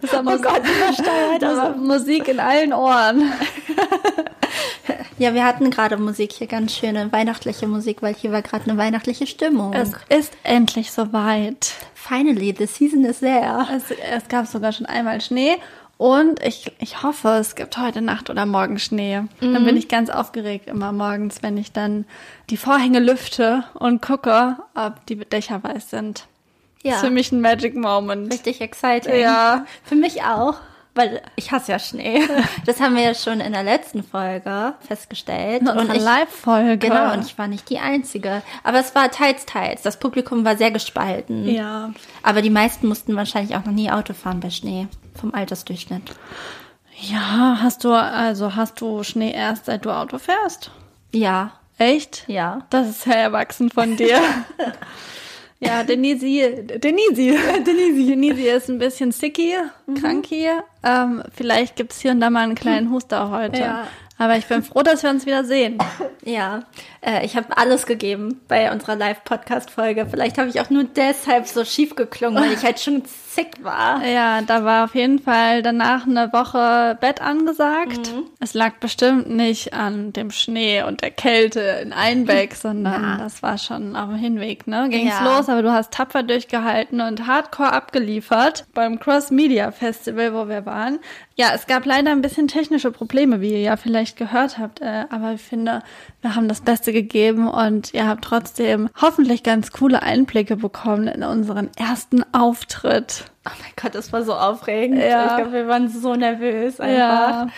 Das ist aber oh Gott, übersteuert, aber Musik in allen Ohren. Ja, wir hatten gerade Musik hier, ganz schöne weihnachtliche Musik, weil hier war gerade eine weihnachtliche Stimmung. Es ist endlich soweit. Finally, the season is there. Es, es gab sogar schon einmal Schnee und ich, ich hoffe, es gibt heute Nacht oder morgen Schnee. Mhm. Dann bin ich ganz aufgeregt immer morgens, wenn ich dann die Vorhänge lüfte und gucke, ob die Dächer weiß sind. Ja. Das ist für mich ein Magic Moment. Richtig exciting. Ja. Für mich auch weil ich hasse ja Schnee. Das haben wir ja schon in der letzten Folge festgestellt. In und Live-Folge. Genau, und ich war nicht die Einzige. Aber es war teils, teils. Das Publikum war sehr gespalten. Ja. Aber die meisten mussten wahrscheinlich auch noch nie Auto fahren bei Schnee. Vom Altersdurchschnitt. Ja, hast du, also hast du Schnee erst seit du Auto fährst? Ja. Echt? Ja. Das ist sehr erwachsen von dir. Ja, Denisi, Denisi, Denisi, Denisi ist ein bisschen sicky, mhm. krank hier. Ähm, vielleicht gibt's hier und da mal einen kleinen Huster heute. Ja. Aber ich bin froh, dass wir uns wieder sehen. Ja, äh, ich habe alles gegeben bei unserer Live-Podcast-Folge. Vielleicht habe ich auch nur deshalb so schief geklungen, weil ich halt schon sick war. Ja, da war auf jeden Fall danach eine Woche Bett angesagt. Mhm. Es lag bestimmt nicht an dem Schnee und der Kälte in Einbeck, sondern ja. das war schon auf dem Hinweg, ne? Ging's ja. los, aber du hast tapfer durchgehalten und hardcore abgeliefert beim Cross Media Festival, wo wir waren. Ja, es gab leider ein bisschen technische Probleme, wie ihr ja vielleicht gehört habt, äh, aber ich finde, wir haben das Beste gegeben und ihr habt trotzdem hoffentlich ganz coole Einblicke bekommen in unseren ersten Auftritt. Oh mein Gott, das war so aufregend. Ja. Ich glaube, wir waren so nervös einfach. Ja.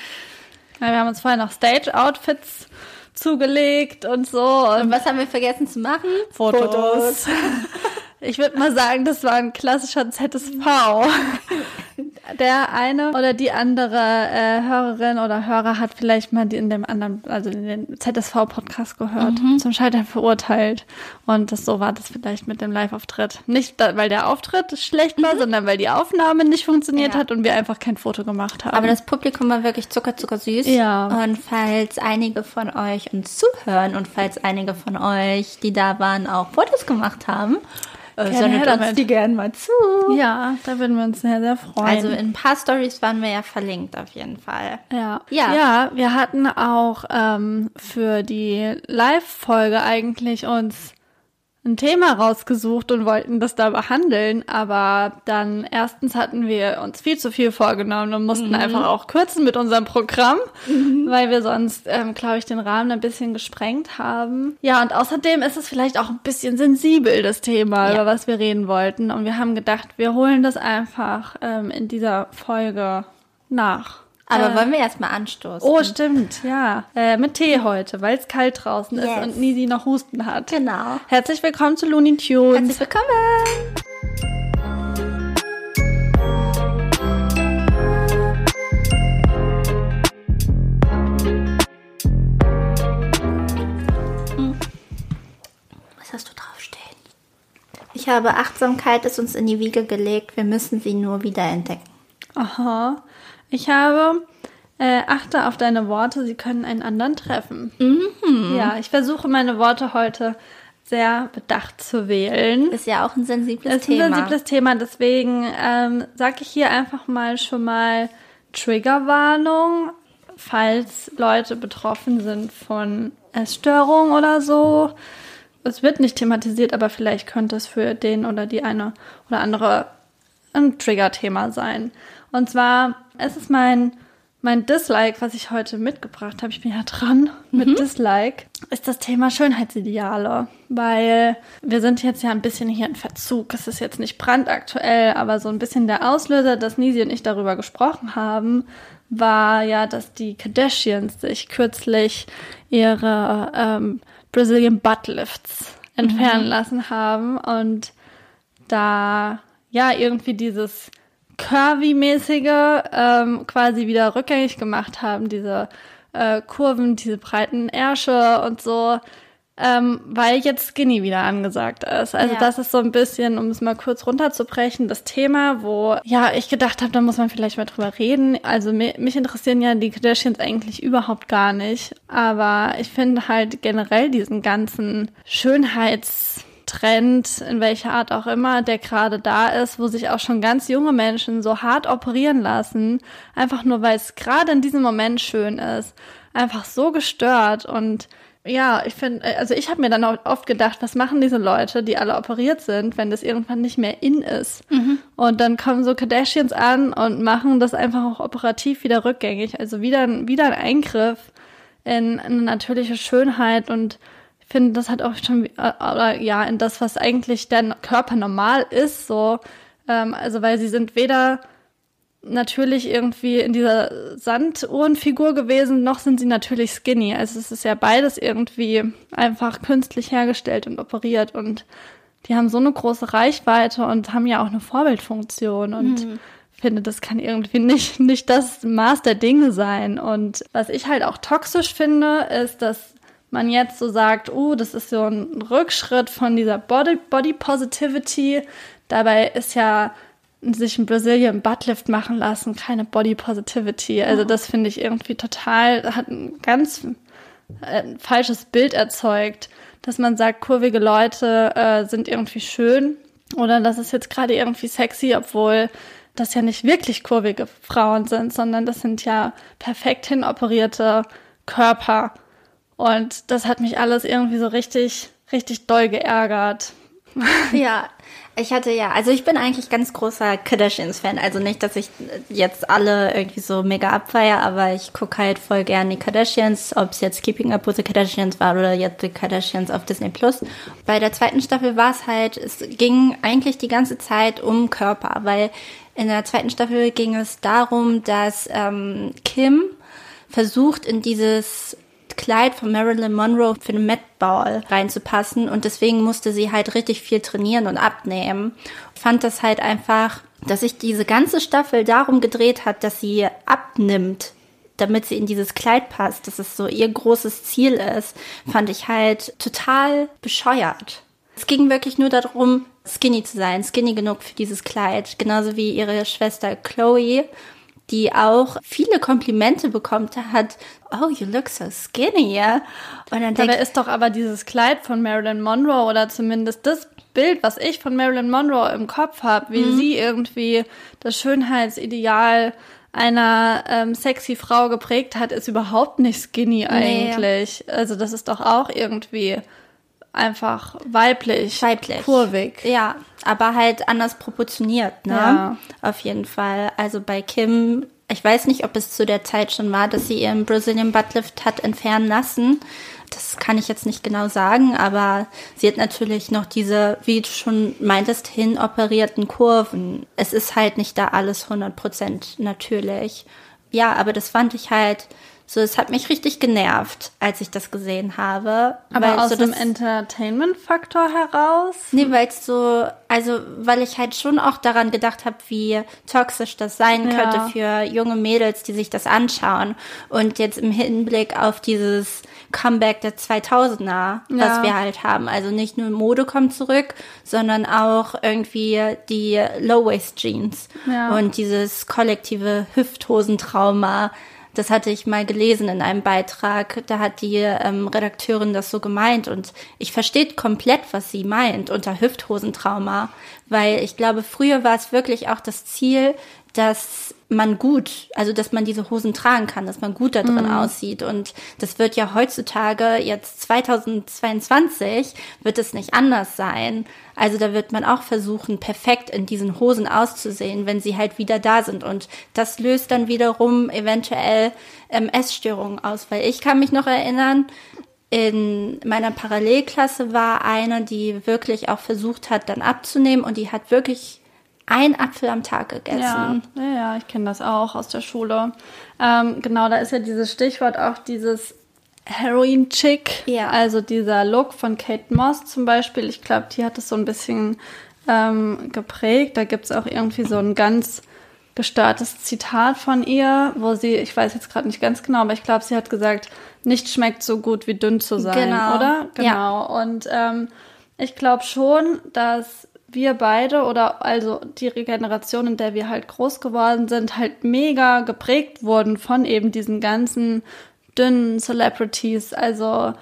ja wir haben uns vorher noch Stage-Outfits zugelegt und so. Und, und was haben wir vergessen zu machen? Fotos. Fotos. Ich würde mal sagen, das war ein klassischer ZSV. Der eine oder die andere äh, Hörerin oder Hörer hat vielleicht mal in dem anderen, also in den ZSV-Podcast gehört, mhm. zum Scheitern verurteilt. Und das, so war das vielleicht mit dem Live-Auftritt. Nicht, weil der Auftritt schlecht war, mhm. sondern weil die Aufnahme nicht funktioniert ja. hat und wir einfach kein Foto gemacht haben. Aber das Publikum war wirklich zucker, zucker süß. Ja. Und falls einige von euch uns zuhören und falls einige von euch, die da waren, auch Fotos gemacht haben, äh, sendet uns damit. die gerne mal zu. Ja, da würden wir uns sehr, sehr freuen. Also in ein paar Stories waren wir ja verlinkt auf jeden Fall. Ja. Ja, ja wir hatten auch ähm, für die Live-Folge eigentlich uns ein Thema rausgesucht und wollten das da behandeln, aber dann erstens hatten wir uns viel zu viel vorgenommen und mussten mhm. einfach auch kürzen mit unserem Programm, mhm. weil wir sonst, ähm, glaube ich, den Rahmen ein bisschen gesprengt haben. Ja, und außerdem ist es vielleicht auch ein bisschen sensibel, das Thema, ja. über was wir reden wollten. Und wir haben gedacht, wir holen das einfach ähm, in dieser Folge nach. Aber äh, wollen wir erstmal anstoßen? Oh, stimmt, ja. Äh, mit Tee heute, weil es kalt draußen yes. ist und Nisi noch Husten hat. Genau. Herzlich willkommen zu Looney Tunes. Herzlich willkommen. Hm. Was hast du draufstehen? Ich habe Achtsamkeit ist uns in die Wiege gelegt. Wir müssen sie nur wieder entdecken. Aha. Ich habe äh, achte auf deine Worte, sie können einen anderen treffen. Mhm. Ja, ich versuche meine Worte heute sehr bedacht zu wählen. Ist ja auch ein sensibles ist Thema. Ist ein sensibles Thema, deswegen ähm, sage ich hier einfach mal schon mal Triggerwarnung, falls Leute betroffen sind von Essstörung oder so. Es wird nicht thematisiert, aber vielleicht könnte es für den oder die eine oder andere ein Triggerthema sein. Und zwar, es ist mein, mein Dislike, was ich heute mitgebracht habe, ich bin ja dran mit mhm. Dislike, ist das Thema Schönheitsideale. Weil wir sind jetzt ja ein bisschen hier in Verzug. Es ist jetzt nicht brandaktuell, aber so ein bisschen der Auslöser, dass Nisi und ich darüber gesprochen haben, war ja, dass die Kardashians sich kürzlich ihre ähm, Brazilian Butt Lifts entfernen mhm. lassen haben und da ja irgendwie dieses Curvy-mäßige ähm, quasi wieder rückgängig gemacht haben, diese äh, Kurven, diese breiten Ärsche und so, ähm, weil jetzt Skinny wieder angesagt ist. Also ja. das ist so ein bisschen, um es mal kurz runterzubrechen, das Thema, wo ja ich gedacht habe, da muss man vielleicht mal drüber reden. Also mich, mich interessieren ja die Kardashians eigentlich überhaupt gar nicht, aber ich finde halt generell diesen ganzen Schönheits Trend, in welcher Art auch immer, der gerade da ist, wo sich auch schon ganz junge Menschen so hart operieren lassen, einfach nur weil es gerade in diesem Moment schön ist, einfach so gestört und ja, ich finde, also ich habe mir dann auch oft gedacht, was machen diese Leute, die alle operiert sind, wenn das irgendwann nicht mehr in ist. Mhm. Und dann kommen so Kardashians an und machen das einfach auch operativ wieder rückgängig. Also wieder, wieder ein Eingriff in eine natürliche Schönheit und finde, das hat auch schon, äh, oder ja, in das, was eigentlich der Körper normal ist, so. Ähm, also, weil sie sind weder natürlich irgendwie in dieser Sanduhrenfigur gewesen, noch sind sie natürlich skinny. Also es ist ja beides irgendwie einfach künstlich hergestellt und operiert und die haben so eine große Reichweite und haben ja auch eine Vorbildfunktion und mhm. finde, das kann irgendwie nicht, nicht das Maß der Dinge sein. Und was ich halt auch toxisch finde, ist, dass man jetzt so sagt, oh, das ist so ein Rückschritt von dieser Body, Body Positivity. Dabei ist ja sich ein Brazilian Buttlift machen lassen, keine Body Positivity. Also oh. das finde ich irgendwie total, hat ein ganz äh, falsches Bild erzeugt, dass man sagt, kurvige Leute äh, sind irgendwie schön oder das ist jetzt gerade irgendwie sexy, obwohl das ja nicht wirklich kurvige Frauen sind, sondern das sind ja perfekt hinoperierte Körper. Und das hat mich alles irgendwie so richtig, richtig doll geärgert. Ja, ich hatte ja, also ich bin eigentlich ganz großer Kardashians-Fan. Also nicht, dass ich jetzt alle irgendwie so mega abfeier, aber ich gucke halt voll gerne die Kardashians, ob es jetzt Keeping Up with the Kardashians war oder jetzt die Kardashians auf Disney Plus. Bei der zweiten Staffel war es halt, es ging eigentlich die ganze Zeit um Körper, weil in der zweiten Staffel ging es darum, dass ähm, Kim versucht in dieses Kleid von Marilyn Monroe für den Met Ball reinzupassen und deswegen musste sie halt richtig viel trainieren und abnehmen. Fand das halt einfach, dass sich diese ganze Staffel darum gedreht hat, dass sie abnimmt, damit sie in dieses Kleid passt, dass es so ihr großes Ziel ist, fand ich halt total bescheuert. Es ging wirklich nur darum, skinny zu sein, skinny genug für dieses Kleid, genauso wie ihre Schwester Chloe die auch viele Komplimente bekommt hat. Oh, you look so skinny, ja. Und dann Dabei ist doch aber dieses Kleid von Marilyn Monroe oder zumindest das Bild, was ich von Marilyn Monroe im Kopf habe, wie mhm. sie irgendwie das Schönheitsideal einer ähm, sexy Frau geprägt hat, ist überhaupt nicht skinny eigentlich. Nee. Also das ist doch auch irgendwie einfach weiblich, weiblich, kurvig. Ja, aber halt anders proportioniert, ne? Ja. Auf jeden Fall. Also bei Kim, ich weiß nicht, ob es zu der Zeit schon war, dass sie ihren Brazilian Buttlift hat entfernen lassen. Das kann ich jetzt nicht genau sagen, aber sie hat natürlich noch diese, wie du schon meintest, hinoperierten Kurven. Es ist halt nicht da alles 100% natürlich. Ja, aber das fand ich halt so, es hat mich richtig genervt, als ich das gesehen habe. Aber aus so dem Entertainment-Faktor heraus? Nee, weil es so, also weil ich halt schon auch daran gedacht habe, wie toxisch das sein ja. könnte für junge Mädels, die sich das anschauen. Und jetzt im Hinblick auf dieses Comeback der 2000er, ja. was wir halt haben. Also nicht nur Mode kommt zurück, sondern auch irgendwie die Low-Waist-Jeans ja. und dieses kollektive Hüfthosentrauma das hatte ich mal gelesen in einem Beitrag. Da hat die ähm, Redakteurin das so gemeint und ich verstehe komplett, was sie meint unter Hüfthosentrauma, weil ich glaube, früher war es wirklich auch das Ziel, dass man gut, also dass man diese Hosen tragen kann, dass man gut da drin mhm. aussieht. Und das wird ja heutzutage, jetzt 2022, wird es nicht anders sein. Also da wird man auch versuchen, perfekt in diesen Hosen auszusehen, wenn sie halt wieder da sind. Und das löst dann wiederum eventuell ähm, Essstörungen aus. Weil ich kann mich noch erinnern, in meiner Parallelklasse war eine, die wirklich auch versucht hat, dann abzunehmen und die hat wirklich ein Apfel am Tag gegessen. Ja, ja, ja ich kenne das auch aus der Schule. Ähm, genau, da ist ja dieses Stichwort auch dieses Heroin-Chick. Ja. Also dieser Look von Kate Moss zum Beispiel. Ich glaube, die hat das so ein bisschen ähm, geprägt. Da gibt es auch irgendwie so ein ganz gestörtes Zitat von ihr, wo sie, ich weiß jetzt gerade nicht ganz genau, aber ich glaube, sie hat gesagt, nichts schmeckt so gut wie dünn zu sein, genau. oder? Genau. Ja. Und ähm, ich glaube schon, dass wir beide oder also die Generation, in der wir halt groß geworden sind, halt mega geprägt wurden von eben diesen ganzen dünnen Celebrities. Also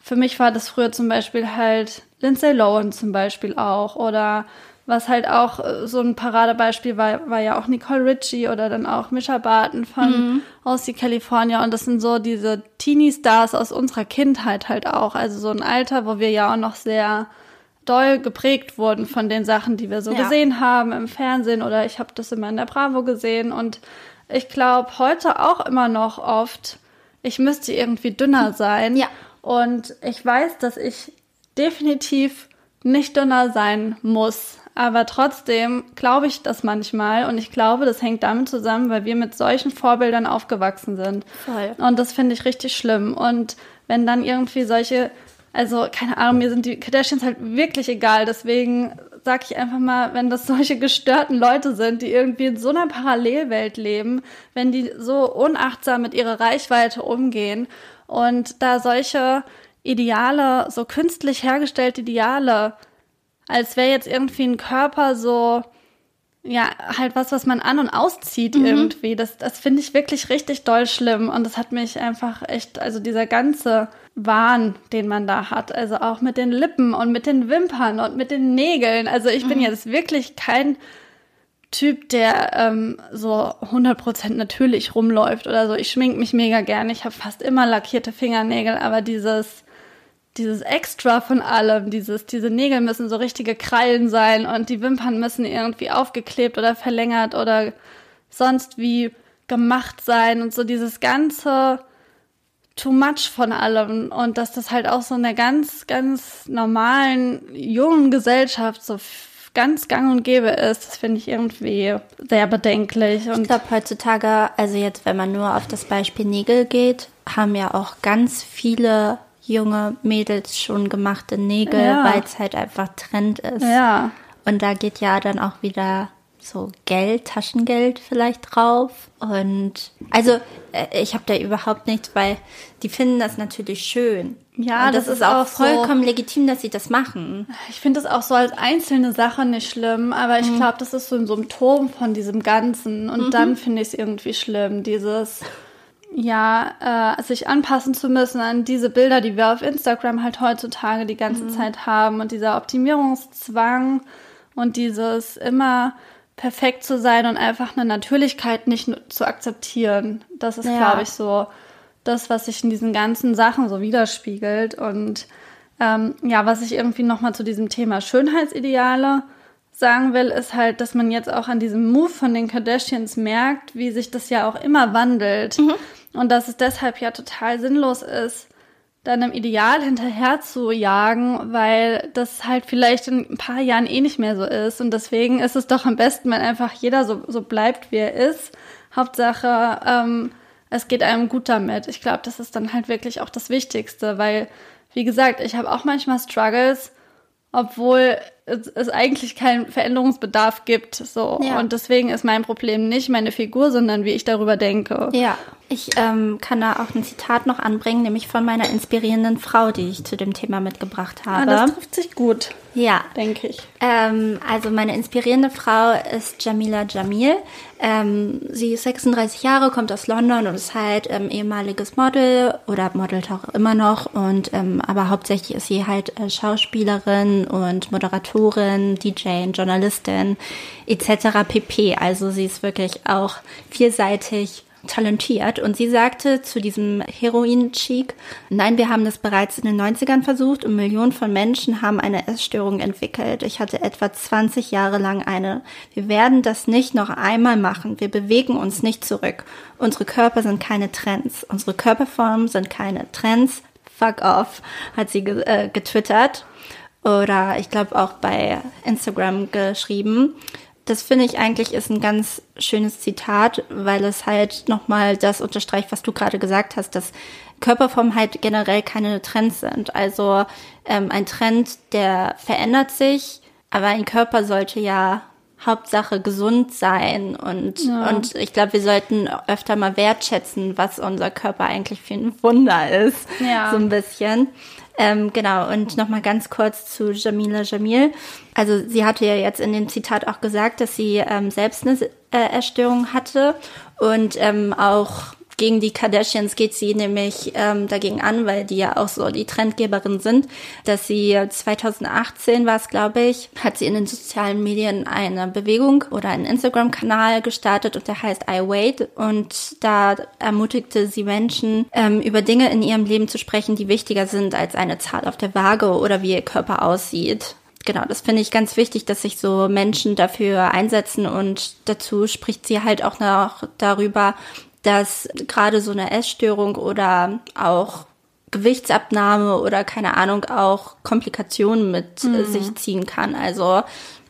für mich war das früher zum Beispiel halt Lindsay Lohan zum Beispiel auch oder was halt auch äh, so ein Paradebeispiel war, war ja auch Nicole Ritchie oder dann auch Misha Barton von mhm. aus die California. Und das sind so diese Teenie-Stars aus unserer Kindheit halt auch. Also so ein Alter, wo wir ja auch noch sehr doll geprägt wurden von den Sachen, die wir so ja. gesehen haben im Fernsehen oder ich habe das immer in der Bravo gesehen. Und ich glaube heute auch immer noch oft, ich müsste irgendwie dünner sein. Ja. Und ich weiß, dass ich definitiv nicht dünner sein muss. Aber trotzdem glaube ich das manchmal und ich glaube, das hängt damit zusammen, weil wir mit solchen Vorbildern aufgewachsen sind. Voll. Und das finde ich richtig schlimm. Und wenn dann irgendwie solche, also keine Ahnung, mir sind die Kardashians halt wirklich egal. Deswegen sage ich einfach mal, wenn das solche gestörten Leute sind, die irgendwie in so einer Parallelwelt leben, wenn die so unachtsam mit ihrer Reichweite umgehen und da solche Ideale, so künstlich hergestellte Ideale als wäre jetzt irgendwie ein Körper so, ja, halt was, was man an- und auszieht mhm. irgendwie. Das, das finde ich wirklich richtig doll schlimm. Und das hat mich einfach echt, also dieser ganze Wahn, den man da hat, also auch mit den Lippen und mit den Wimpern und mit den Nägeln. Also ich bin mhm. jetzt wirklich kein Typ, der ähm, so 100% natürlich rumläuft oder so. Ich schmink mich mega gerne. Ich habe fast immer lackierte Fingernägel, aber dieses dieses Extra von allem, dieses, diese Nägel müssen so richtige Krallen sein und die Wimpern müssen irgendwie aufgeklebt oder verlängert oder sonst wie gemacht sein und so dieses ganze too much von allem und dass das halt auch so in der ganz, ganz normalen jungen Gesellschaft so ganz gang und gäbe ist, das finde ich irgendwie sehr bedenklich. Und ich glaube heutzutage, also jetzt, wenn man nur auf das Beispiel Nägel geht, haben ja auch ganz viele junge Mädels schon gemachte Nägel, ja. weil es halt einfach Trend ist. Ja. Und da geht ja dann auch wieder so Geld, Taschengeld vielleicht drauf. Und also äh, ich habe da überhaupt nichts, weil die finden das natürlich schön. Ja, und das, das ist auch, auch vollkommen so, legitim, dass sie das machen. Ich finde das auch so als einzelne Sache nicht schlimm, aber ich mhm. glaube, das ist so ein Symptom von diesem Ganzen. Und mhm. dann finde ich es irgendwie schlimm, dieses ja, äh, sich anpassen zu müssen an diese Bilder, die wir auf Instagram halt heutzutage die ganze mhm. Zeit haben und dieser Optimierungszwang und dieses immer perfekt zu sein und einfach eine Natürlichkeit nicht zu akzeptieren. Das ist, ja. glaube ich, so das, was sich in diesen ganzen Sachen so widerspiegelt. Und ähm, ja, was ich irgendwie nochmal zu diesem Thema Schönheitsideale sagen will, ist halt, dass man jetzt auch an diesem Move von den Kardashians merkt, wie sich das ja auch immer wandelt. Mhm. Und dass es deshalb ja total sinnlos ist, dann einem Ideal hinterher zu jagen, weil das halt vielleicht in ein paar Jahren eh nicht mehr so ist. Und deswegen ist es doch am besten, wenn einfach jeder so, so bleibt, wie er ist. Hauptsache, ähm, es geht einem gut damit. Ich glaube, das ist dann halt wirklich auch das Wichtigste, weil, wie gesagt, ich habe auch manchmal Struggles, obwohl es, es eigentlich keinen Veränderungsbedarf gibt. So. Ja. Und deswegen ist mein Problem nicht meine Figur, sondern wie ich darüber denke. Ja. Ich ähm, kann da auch ein Zitat noch anbringen, nämlich von meiner inspirierenden Frau, die ich zu dem Thema mitgebracht habe. Ah, das trifft sich gut. Ja. Denke ich. Ähm, also meine inspirierende Frau ist Jamila Jamil. Ähm, sie ist 36 Jahre, kommt aus London und ist halt ähm, ehemaliges Model oder modelt auch immer noch. Und ähm, aber hauptsächlich ist sie halt äh, Schauspielerin und Moderatorin, DJ, Journalistin etc. pp. Also sie ist wirklich auch vielseitig talentiert und sie sagte zu diesem Heroin-Cheek, nein, wir haben das bereits in den 90ern versucht und Millionen von Menschen haben eine Essstörung entwickelt. Ich hatte etwa 20 Jahre lang eine. Wir werden das nicht noch einmal machen. Wir bewegen uns nicht zurück. Unsere Körper sind keine Trends. Unsere Körperformen sind keine Trends. Fuck off, hat sie äh, getwittert oder ich glaube auch bei Instagram geschrieben das finde ich eigentlich ist ein ganz schönes Zitat, weil es halt nochmal das unterstreicht, was du gerade gesagt hast, dass Körperformen halt generell keine Trends sind. Also ähm, ein Trend, der verändert sich, aber ein Körper sollte ja Hauptsache gesund sein und, ja. und ich glaube, wir sollten öfter mal wertschätzen, was unser Körper eigentlich für ein Wunder ist. Ja. So ein bisschen. Ähm, genau, und nochmal ganz kurz zu Jamila Jamil. Also sie hatte ja jetzt in dem Zitat auch gesagt, dass sie ähm, selbst eine äh, Erstörung hatte und ähm, auch gegen die Kardashians geht sie nämlich ähm, dagegen an, weil die ja auch so die Trendgeberin sind, dass sie 2018 war es, glaube ich, hat sie in den sozialen Medien eine Bewegung oder einen Instagram-Kanal gestartet und der heißt I Wait. Und da ermutigte sie Menschen, ähm, über Dinge in ihrem Leben zu sprechen, die wichtiger sind als eine Zahl auf der Waage oder wie ihr Körper aussieht. Genau, das finde ich ganz wichtig, dass sich so Menschen dafür einsetzen und dazu spricht sie halt auch noch darüber, dass gerade so eine Essstörung oder auch Gewichtsabnahme oder keine Ahnung auch Komplikationen mit mhm. sich ziehen kann. Also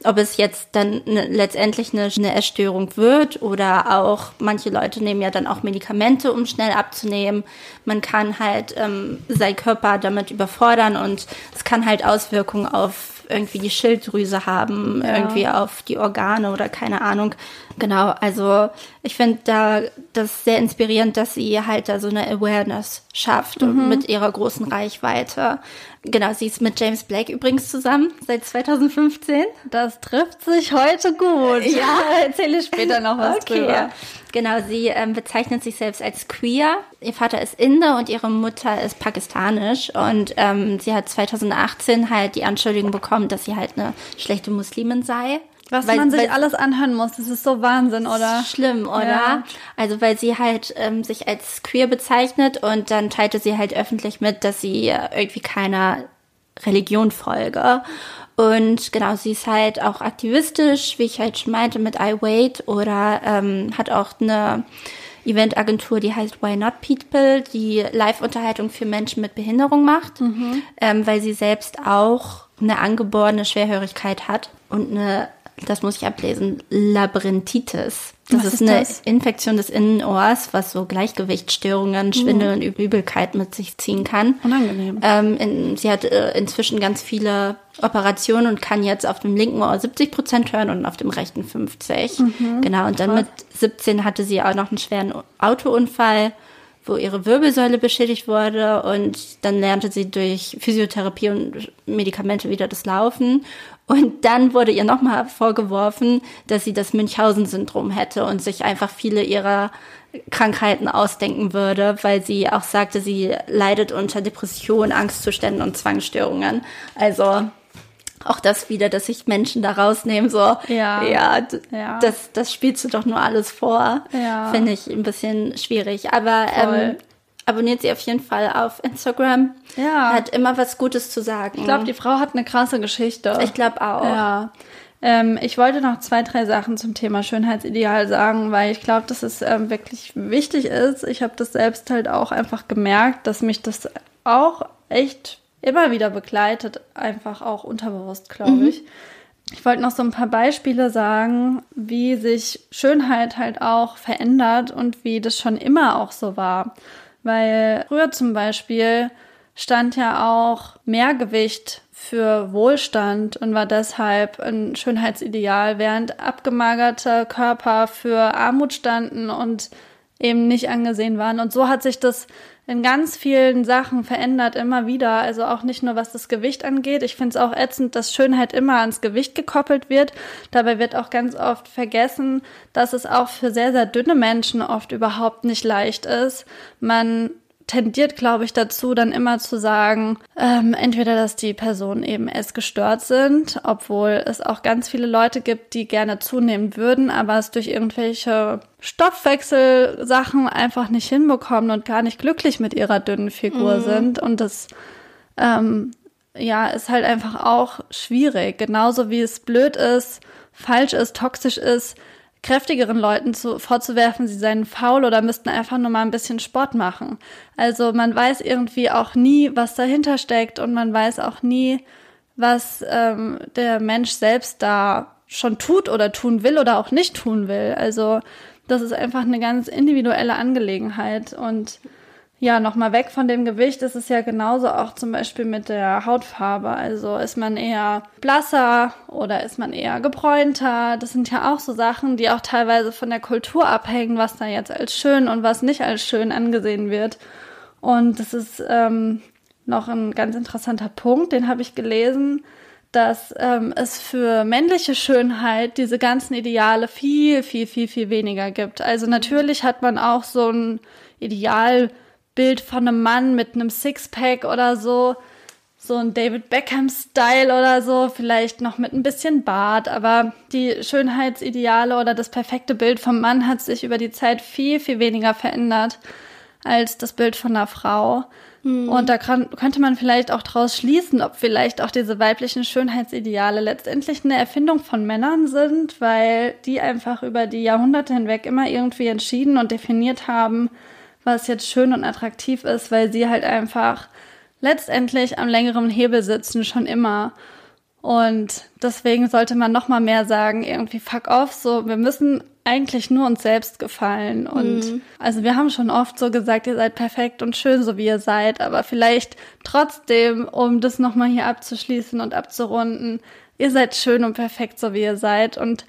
ob es jetzt dann ne, letztendlich eine, eine Essstörung wird oder auch manche Leute nehmen ja dann auch Medikamente, um schnell abzunehmen. Man kann halt ähm, seinen Körper damit überfordern und es kann halt Auswirkungen auf irgendwie die Schilddrüse haben, ja. irgendwie auf die Organe oder keine Ahnung. Genau, also ich finde da das sehr inspirierend, dass sie halt da so eine Awareness schafft mhm. mit ihrer großen Reichweite. Genau, sie ist mit James Blake übrigens zusammen seit 2015. Das trifft sich heute gut. Ja, erzähle später noch was okay. drüber. Genau, sie ähm, bezeichnet sich selbst als queer. Ihr Vater ist Inder und ihre Mutter ist pakistanisch. Und ähm, sie hat 2018 halt die Anschuldigung bekommen, dass sie halt eine schlechte Muslimin sei. Was weil, man sich weil, alles anhören muss, das ist so Wahnsinn, oder? Schlimm, oder? Ja. Also weil sie halt ähm, sich als queer bezeichnet und dann teilte sie halt öffentlich mit, dass sie irgendwie keiner Religion folge. Und genau, sie ist halt auch aktivistisch, wie ich halt schon meinte, mit I Wait oder ähm, hat auch eine Eventagentur, die heißt Why Not People, die Live-Unterhaltung für Menschen mit Behinderung macht, mhm. ähm, weil sie selbst auch eine angeborene Schwerhörigkeit hat und eine das muss ich ablesen, Labyrinthitis. Das was ist, eine das? Infektion des Innenohrs, was so Gleichgewichtsstörungen, Schwindel mhm. und Übelkeit mit sich ziehen kann. Unangenehm. Ähm, in, sie hat äh, inzwischen ganz viele Operationen und kann jetzt auf dem linken Ohr 70 Prozent hören und auf dem rechten 50. Mhm. Genau, und dann mit 17 hatte sie auch noch einen schweren Autounfall wo ihre Wirbelsäule beschädigt wurde und dann lernte sie durch Physiotherapie und Medikamente wieder das Laufen und dann wurde ihr nochmal vorgeworfen, dass sie das Münchhausen-Syndrom hätte und sich einfach viele ihrer Krankheiten ausdenken würde, weil sie auch sagte, sie leidet unter Depressionen, Angstzuständen und Zwangsstörungen. Also auch das wieder, dass sich Menschen da rausnehmen, so, ja, ja, ja. Das, das spielst du doch nur alles vor, ja. finde ich ein bisschen schwierig. Aber ähm, abonniert sie auf jeden Fall auf Instagram. Ja. Hat immer was Gutes zu sagen. Ich glaube, die Frau hat eine krasse Geschichte. Ich glaube auch. Ja. Ähm, ich wollte noch zwei, drei Sachen zum Thema Schönheitsideal sagen, weil ich glaube, dass es ähm, wirklich wichtig ist. Ich habe das selbst halt auch einfach gemerkt, dass mich das auch echt immer wieder begleitet, einfach auch unterbewusst, glaube mhm. ich. Ich wollte noch so ein paar Beispiele sagen, wie sich Schönheit halt auch verändert und wie das schon immer auch so war. Weil früher zum Beispiel stand ja auch Mehrgewicht für Wohlstand und war deshalb ein Schönheitsideal, während abgemagerte Körper für Armut standen und eben nicht angesehen waren. Und so hat sich das in ganz vielen Sachen verändert immer wieder. Also auch nicht nur was das Gewicht angeht. Ich finde es auch ätzend, dass Schönheit immer ans Gewicht gekoppelt wird. Dabei wird auch ganz oft vergessen, dass es auch für sehr, sehr dünne Menschen oft überhaupt nicht leicht ist. Man tendiert, glaube ich, dazu, dann immer zu sagen, ähm, entweder, dass die Personen eben essgestört sind, obwohl es auch ganz viele Leute gibt, die gerne zunehmen würden, aber es durch irgendwelche Stoffwechselsachen einfach nicht hinbekommen und gar nicht glücklich mit ihrer dünnen Figur mhm. sind. Und das ähm, ja, ist halt einfach auch schwierig. Genauso wie es blöd ist, falsch ist, toxisch ist, kräftigeren Leuten zu, vorzuwerfen, sie seien faul oder müssten einfach nur mal ein bisschen Sport machen. Also man weiß irgendwie auch nie, was dahinter steckt und man weiß auch nie, was ähm, der Mensch selbst da schon tut oder tun will oder auch nicht tun will. Also das ist einfach eine ganz individuelle Angelegenheit und ja, nochmal weg von dem Gewicht ist es ja genauso auch zum Beispiel mit der Hautfarbe. Also ist man eher blasser oder ist man eher gebräunter? Das sind ja auch so Sachen, die auch teilweise von der Kultur abhängen, was da jetzt als schön und was nicht als schön angesehen wird. Und das ist ähm, noch ein ganz interessanter Punkt, den habe ich gelesen, dass ähm, es für männliche Schönheit diese ganzen Ideale viel, viel, viel, viel weniger gibt. Also natürlich hat man auch so ein Idealbild von einem Mann mit einem Sixpack oder so. So ein David Beckham-Style oder so, vielleicht noch mit ein bisschen Bart, aber die Schönheitsideale oder das perfekte Bild vom Mann hat sich über die Zeit viel, viel weniger verändert als das Bild von einer Frau. Mhm. Und da kann, könnte man vielleicht auch daraus schließen, ob vielleicht auch diese weiblichen Schönheitsideale letztendlich eine Erfindung von Männern sind, weil die einfach über die Jahrhunderte hinweg immer irgendwie entschieden und definiert haben, was jetzt schön und attraktiv ist, weil sie halt einfach letztendlich am längeren Hebel sitzen, schon immer. Und deswegen sollte man noch mal mehr sagen, irgendwie fuck off, so, wir müssen eigentlich nur uns selbst gefallen. Und mhm. also wir haben schon oft so gesagt, ihr seid perfekt und schön, so wie ihr seid, aber vielleicht trotzdem, um das noch mal hier abzuschließen und abzurunden, ihr seid schön und perfekt, so wie ihr seid. Und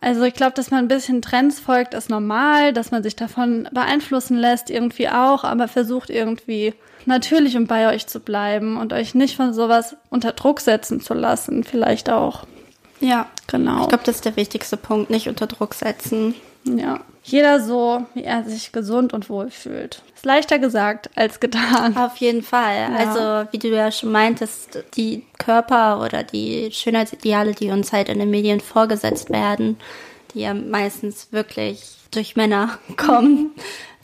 also ich glaube, dass man ein bisschen Trends folgt, ist normal, dass man sich davon beeinflussen lässt, irgendwie auch, aber versucht irgendwie natürlich und bei euch zu bleiben und euch nicht von sowas unter Druck setzen zu lassen, vielleicht auch. Ja, genau. Ich glaube, das ist der wichtigste Punkt, nicht unter Druck setzen. Ja. Jeder so, wie er sich gesund und wohl fühlt. Ist leichter gesagt als getan. Auf jeden Fall. Ja. Also, wie du ja schon meintest, die Körper oder die Schönheitsideale, die uns halt in den Medien vorgesetzt werden, die ja meistens wirklich durch Männer kommen,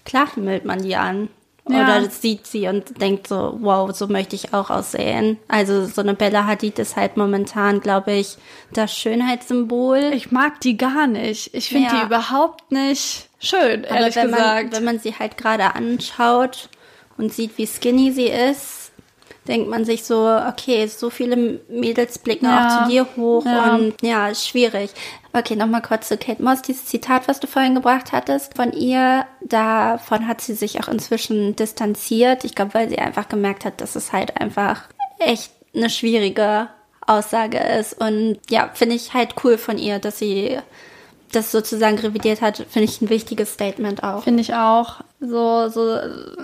klar himmelt man die an. Ja. Oder sieht sie und denkt so, wow, so möchte ich auch aussehen. Also so eine Bella Hadid ist halt momentan, glaube ich, das Schönheitssymbol. Ich mag die gar nicht. Ich finde ja. die überhaupt nicht schön, ehrlich wenn gesagt. Man, wenn man sie halt gerade anschaut und sieht, wie skinny sie ist, denkt man sich so, okay, so viele Mädels blicken ja. auch zu dir hoch und ja, schwierig. Okay, nochmal kurz zu Kate Moss. Dieses Zitat, was du vorhin gebracht hattest von ihr, davon hat sie sich auch inzwischen distanziert. Ich glaube, weil sie einfach gemerkt hat, dass es halt einfach echt eine schwierige Aussage ist. Und ja, finde ich halt cool von ihr, dass sie das sozusagen revidiert hat, finde ich ein wichtiges Statement auch. Finde ich auch. So, so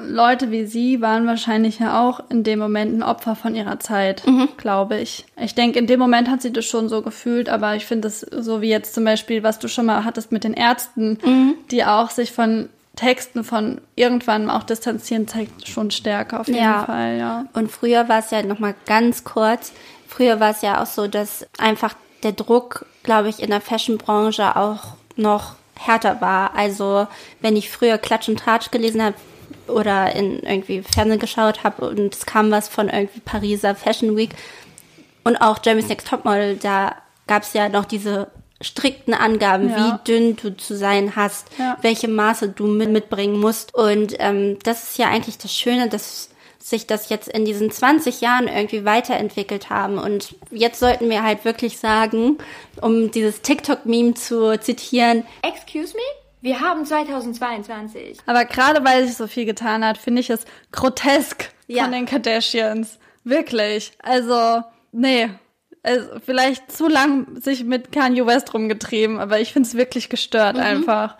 Leute wie sie waren wahrscheinlich ja auch in dem Moment ein Opfer von ihrer Zeit, mhm. glaube ich. Ich denke, in dem Moment hat sie das schon so gefühlt, aber ich finde es so wie jetzt zum Beispiel, was du schon mal hattest mit den Ärzten, mhm. die auch sich von Texten von irgendwann auch distanzieren, zeigt schon Stärke auf jeden ja. Fall, ja. Und früher war es ja nochmal ganz kurz, früher war es ja auch so, dass einfach der Druck, glaube ich, in der Fashion-Branche auch noch härter war. Also wenn ich früher Klatsch und Tratsch gelesen habe oder in irgendwie Fernsehen geschaut habe und es kam was von irgendwie Pariser Fashion Week und auch Jeremy's Next Topmodel, da gab es ja noch diese strikten Angaben, ja. wie dünn du zu sein hast, ja. welche Maße du mitbringen musst. Und ähm, das ist ja eigentlich das Schöne, dass sich das jetzt in diesen 20 Jahren irgendwie weiterentwickelt haben. Und jetzt sollten wir halt wirklich sagen, um dieses TikTok-Meme zu zitieren, Excuse me? Wir haben 2022. Aber gerade weil sich so viel getan hat, finde ich es grotesk ja. von den Kardashians. Wirklich. Also, nee. Also, vielleicht zu lang sich mit Kanye West rumgetrieben, aber ich finde es wirklich gestört mhm. einfach.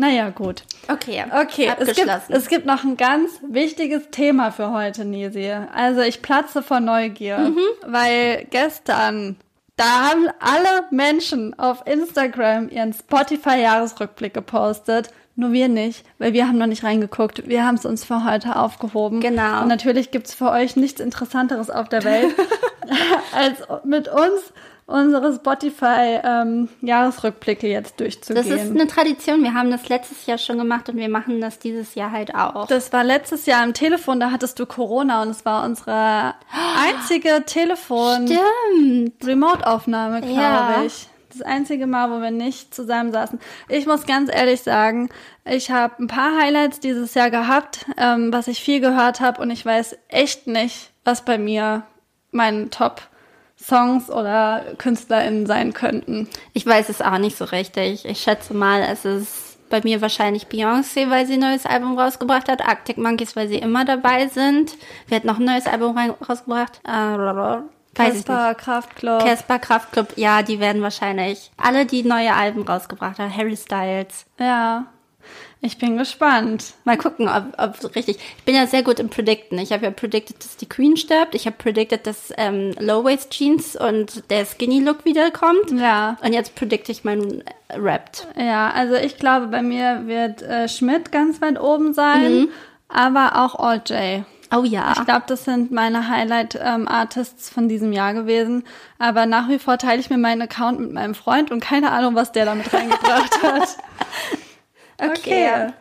Naja, gut. Okay, okay. Es gibt, es gibt noch ein ganz wichtiges Thema für heute, Nisi. Also ich platze vor Neugier, mhm. weil gestern, da haben alle Menschen auf Instagram ihren Spotify-Jahresrückblick gepostet. Nur wir nicht, weil wir haben noch nicht reingeguckt. Wir haben es uns für heute aufgehoben. Genau. Und natürlich gibt's für euch nichts Interessanteres auf der Welt, als mit uns unsere Spotify-Jahresrückblicke ähm, jetzt durchzugehen. Das ist eine Tradition. Wir haben das letztes Jahr schon gemacht und wir machen das dieses Jahr halt auch. Das war letztes Jahr am Telefon, da hattest du Corona und es war unsere einzige Telefon-Remote-Aufnahme, glaube ja. ich. Das einzige Mal, wo wir nicht zusammen saßen. Ich muss ganz ehrlich sagen, ich habe ein paar Highlights dieses Jahr gehabt, ähm, was ich viel gehört habe und ich weiß echt nicht, was bei mir mein Top Songs oder KünstlerInnen sein könnten. Ich weiß es auch nicht so richtig. Ich schätze mal, es ist bei mir wahrscheinlich Beyoncé, weil sie ein neues Album rausgebracht hat. Arctic Monkeys, weil sie immer dabei sind. Wer hat noch ein neues Album rausgebracht? Äh, Casper Kraftklub. Casper Kraftklub, ja, die werden wahrscheinlich alle, die neue Alben rausgebracht haben. Harry Styles. Ja. Ich bin gespannt. Mal gucken, ob, ob richtig. Ich bin ja sehr gut im Predicten. Ich habe ja predicted, dass die Queen stirbt. Ich habe predicted, dass ähm, Low-Waist Jeans und der Skinny Look wiederkommt. Ja. Und jetzt predikte ich meinen Rapt. Ja, also ich glaube, bei mir wird äh, Schmidt ganz weit oben sein, aber auch All J. Oh ja. Ich glaube, das sind meine Highlight-Artists von diesem Jahr gewesen. Aber nach wie vor teile ich mir meinen Account mit meinem Freund und keine Ahnung, was der damit reingebracht hat. Okay.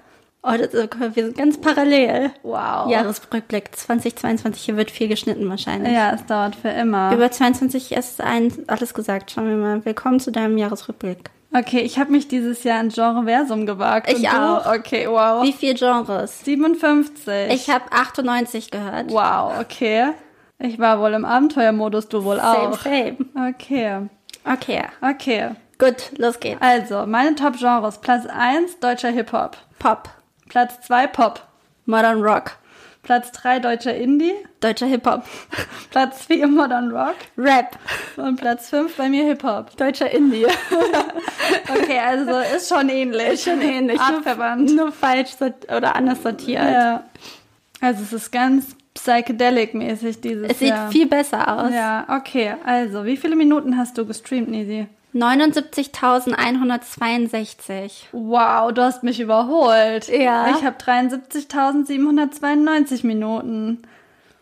Oh, das wir sind ganz parallel. Wow. Jahresrückblick 2022. Hier wird viel geschnitten wahrscheinlich. Ja, es dauert für immer. Über 22 ist ein, alles gesagt. Schauen wir mal. Willkommen zu deinem Jahresrückblick. Okay, ich habe mich dieses Jahr in Genreversum gewagt. Ich auch. Okay, wow. Wie viele Genres? 57. Ich habe 98 gehört. wow, okay. Ich war wohl im Abenteuermodus, du wohl Same, auch. same. Okay, Okay. okay. Gut, los geht's. Also, meine Top-Genres. Platz 1, deutscher Hip-Hop. Pop. Platz 2, Pop. Modern Rock. Platz 3, deutscher Indie. Deutscher Hip-Hop. Platz 4, Modern Rock. Rap. Und Platz 5 bei mir Hip-Hop. Deutscher Indie. Okay, also ist schon ähnlich. Schon ähnlich. Artverband. Nur falsch sort- oder anders sortiert. Ja. Also es ist ganz psychedelic-mäßig dieses Es sieht Jahr. viel besser aus. Ja, okay. Also, wie viele Minuten hast du gestreamt, Nisi? 79.162. Wow, du hast mich überholt. Ja. Ich habe 73.792 Minuten.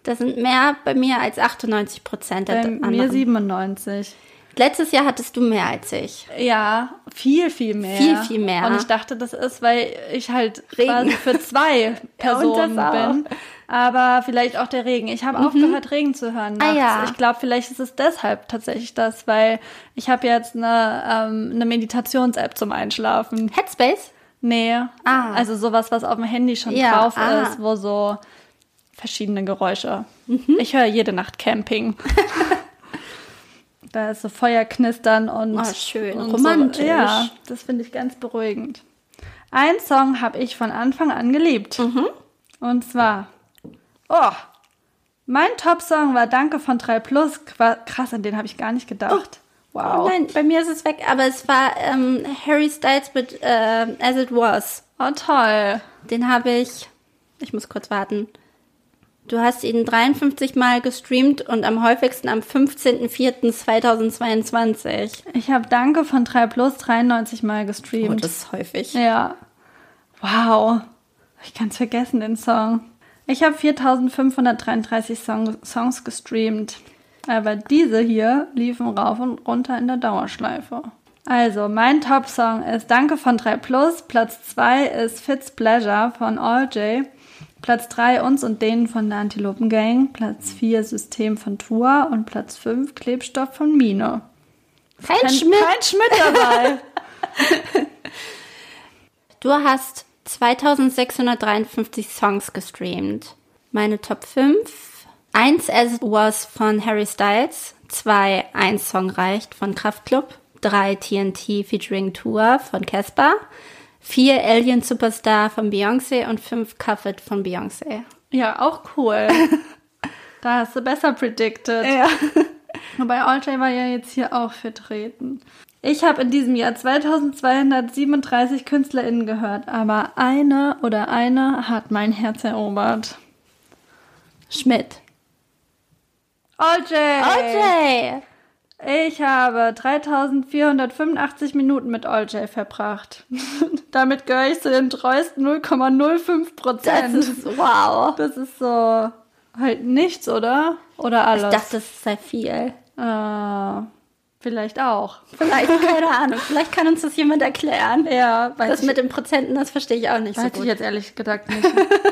Das sind mehr bei mir als 98 Prozent Bei mir anderen. 97. Letztes Jahr hattest du mehr als ich. Ja, viel, viel mehr. Viel, viel mehr. Und ich dachte, das ist, weil ich halt Regen. quasi für zwei Personen. Mhm. bin. Aber vielleicht auch der Regen. Ich habe aufgehört, Regen zu hören. Ah, Nachts. ja. Ich glaube, vielleicht ist es deshalb tatsächlich das, weil ich habe jetzt eine, ähm, eine Meditations-App zum Einschlafen. Headspace? Nee. Ah. Also sowas, was auf dem Handy schon Ja, drauf ah. ist, wo so verschiedene Geräusche. Mhm. Ich höre jede Nacht Camping. da ist so Feuerknistern und, Oh, schön. und Romantisch. So. Ja, das finde ich ganz beruhigend. Ein Song habe ich von Anfang an geliebt. Mhm. Und zwar, oh, mein Top-Song war Danke von 3 Plus. Krass, an den habe ich gar nicht gedacht. wow. Oh nein, bei mir ist es weg. Aber es war ähm, Harry Styles mit äh, As It Was. Oh, toll. Den habe ich. Ich muss kurz warten. Du hast ihn 53 Mal gestreamt und am häufigsten am 15.04.2022. Ich habe Danke von 3 Plus 93 Mal Oh, gestreamt. das ist häufig. Ja. Wow. Ich kann es vergessen, den Song. Ich habe 4533 Song Songs gestreamt. Aber diese hier liefen rauf und runter in der Dauerschleife. Also, mein Top-Song ist Danke von 3 Plus. Platz 2 ist Fitz Pleasure von All J. Platz 3 Uns und Denen von der Antilopen Gang. Platz 4 System von Tour. Und Platz 5 Klebstoff von Mine. Kein Kein Schmidt. Kein Schmidt dabei. Du hast 2653 Songs gestreamt. Meine Top 5. 1 As It Was von Harry Styles. 2 Ein Song reicht von Kraftklub. 3 TNT featuring Tour von Casper. 4 Alien Superstar von Beyoncé und 5 Cuff It von Beyoncé. Ja, auch cool. da hast du besser predicted. Ja. Wobei Alltray war ja jetzt hier auch vertreten. Ich habe in diesem Jahr 2237 KünstlerInnen gehört, aber eine oder eine hat mein Herz erobert. Schmidt. Alltray! OJ! Ich habe 3485 Minuten mit Alltray verbracht. Damit gehöre ich zu den treuesten 0,05 Das Prozent. ist wow. Das ist so halt nichts, oder? Oder alles? Ich dachte, das sei viel. Äh, vielleicht auch. Vielleicht, keine Ahnung. Vielleicht kann uns das jemand erklären. Ja, weiß Das ich, mit den Prozenten, das verstehe ich auch nicht so weiß ich gut. jetzt ehrlich gesagt nicht.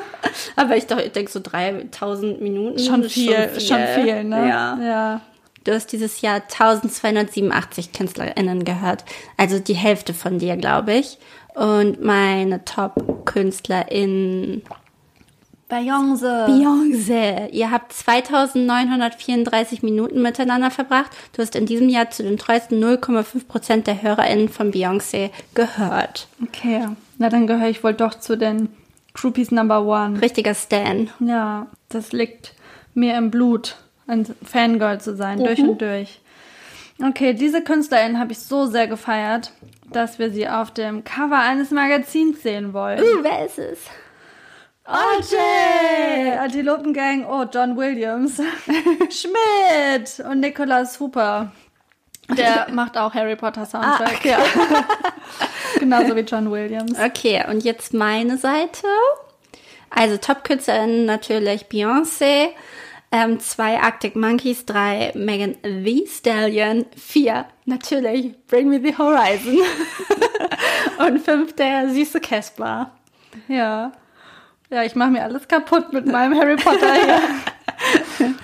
Aber ich, doch, ich denke so 3000 Minuten. schon, ist viel, schon viel, ne? Ja. ja. Du hast dieses Jahr 1287 KünstlerInnen gehört. Also die Hälfte von dir, glaube ich. Und meine Top-KünstlerInnen Beyoncé. Beyoncé. Ihr habt 2934 Minuten miteinander verbracht. Du hast in diesem Jahr zu den treuesten 0,5 Prozent der HörerInnen von Beyoncé gehört. Okay. Na, dann gehöre ich wohl doch zu den Groupies Number One. Richtiger Stan. Ja, das liegt mir im Blut, ein Fangirl zu sein, durch und durch. Okay, diese KünstlerInnen habe ich so sehr gefeiert, dass wir sie auf dem Cover eines Magazins sehen wollen. Uh, wer ist es? Archie! Antilopengang, oh, John Williams. Schmidt und Nicholas Hooper. Der macht auch Harry Potter Soundtrack. Ah, ja. Genauso wie John Williams. Okay, und jetzt meine Seite. Also Top-Künstlerin natürlich Beyoncé, ähm, zwei Arctic Monkeys, drei Megan Thee Stallion, vier natürlich Bring Me the Horizon und fünf der süße Casper. Ja. Ja, ich mache mir alles kaputt mit meinem Harry Potter hier.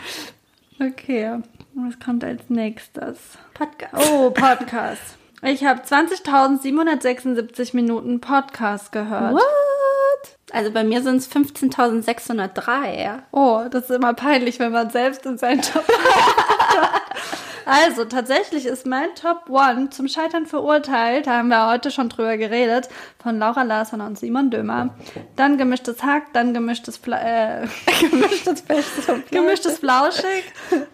Okay, was kommt als nächstes? Podcast. Oh, Podcast. Ich habe 20.776 Minuten Podcast gehört. What? Also bei mir sind es 15.603. Oh, das ist immer peinlich, wenn man selbst in seinen Top Also, tatsächlich ist mein Top One zum Scheitern verurteilt, da haben wir heute schon drüber geredet, von Laura Larsson und Simon Dömer. Dann gemischtes Hack, dann gemischtes, Fla äh, gemischtes, gemischtes Flauschig.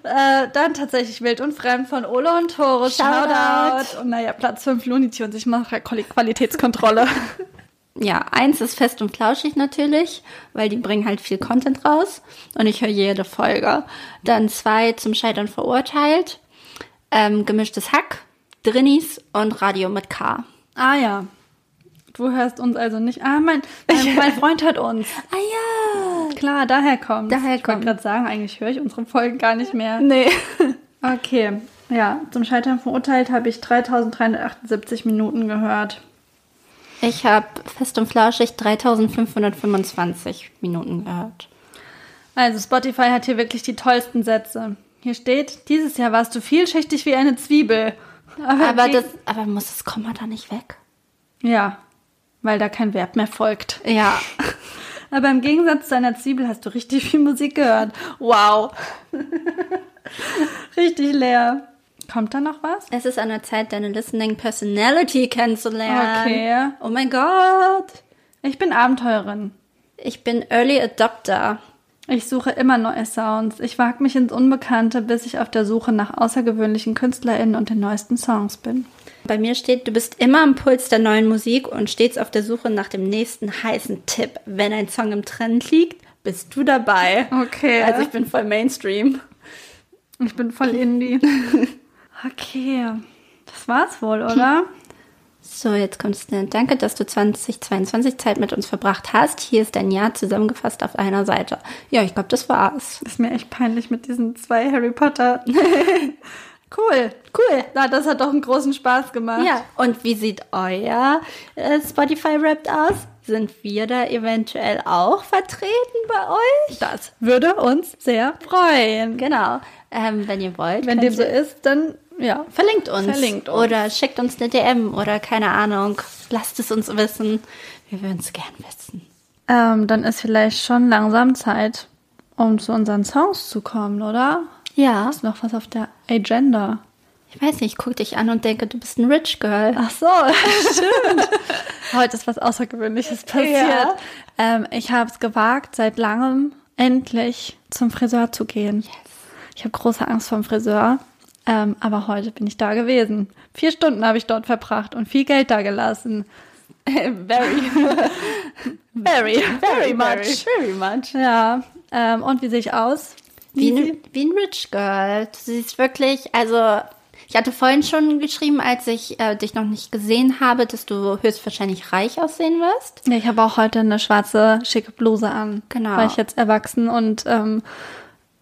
äh, dann tatsächlich Wild und Fremd von Ole und Tore. Shoutout. Shoutout. Und naja, Platz 5 Looney Tunes. Ich mache Quali- Qualitätskontrolle. Ja, eins ist fest und flauschig natürlich, weil die bringen halt viel Content raus und ich höre jede Folge. Dann zwei zum Scheitern verurteilt, ähm, gemischtes Hack, Drinnies und Radio mit K. ah ja. Du hörst uns also nicht. Ah, mein, mein, mein Freund hört uns. Ah ja. Klar, daher kommt. Daher ich wollte kommt. gerade sagen, eigentlich höre ich unsere Folgen gar nicht mehr. Nee. Okay, ja, zum Scheitern verurteilt habe ich 3378 Minuten gehört. Ich habe fest und flauschig 3525 Minuten gehört. Also Spotify hat hier wirklich die tollsten Sätze. Hier steht, dieses Jahr warst du vielschichtig wie eine Zwiebel. Aber die- das, aber muss das Komma da nicht weg? Ja, weil da kein Verb mehr folgt. Ja. Aber im Gegensatz zu einer Zwiebel hast du richtig viel Musik gehört. Wow. richtig leer. Kommt da noch was? Es ist an der Zeit, deine Listening Personality kennenzulernen. Okay. Oh mein Gott. Ich bin Abenteurerin. Ich bin Early Adopter. Ich suche immer neue Sounds. Ich wage mich ins Unbekannte, bis ich auf der Suche nach außergewöhnlichen KünstlerInnen und den neuesten Songs bin. Bei mir steht, du bist immer am Puls der neuen Musik und stets auf der Suche nach dem nächsten heißen Tipp. Wenn ein Song im Trend liegt, bist du dabei. Okay. Also ich bin voll Mainstream. Ich bin voll Indie. okay. Das war's wohl, oder? So, jetzt kommt es. Danke, dass du 2022 Zeit mit uns verbracht hast. Hier ist dein Jahr zusammengefasst auf einer Seite. Ja, ich glaube, das war's. Ist mir echt peinlich mit diesen zwei Harry Potter. cool, cool. Na, das hat doch einen großen Spaß gemacht. Ja, und wie sieht euer äh, Spotify Wrapped aus? Sind wir da eventuell auch vertreten bei euch? Das würde uns sehr freuen. Genau. Ähm, wenn ihr wollt. Wenn dem so ist, dann ja. Verlinkt uns. Verlinkt uns. Oder schickt uns eine DM oder keine Ahnung. Lasst es uns wissen. Wir würden es gern wissen. Ähm, dann ist vielleicht schon langsam Zeit, um zu unseren Songs zu kommen, oder? Ja. Ist noch was auf der Agenda? Ich weiß nicht, ich guck dich an und denke, du bist ein Rich Girl. Ach so, stimmt. Heute ist was Außergewöhnliches passiert. Ja. Ähm, ich habe es gewagt, seit langem endlich zum Friseur zu gehen. Ich habe große Angst vom Friseur, ähm, aber heute bin ich da gewesen. Vier Stunden habe ich dort verbracht und viel Geld da gelassen. very, Very, very much. very much. Ja, ähm, und wie sehe ich aus? Wie ein, wie ein Rich Girl. Du siehst wirklich, also ich hatte vorhin schon geschrieben, als ich äh, dich noch nicht gesehen habe, dass du höchstwahrscheinlich reich aussehen wirst. Ja, ich habe auch heute eine schwarze, schicke Bluse an. Genau. Weil ich jetzt erwachsen und ähm,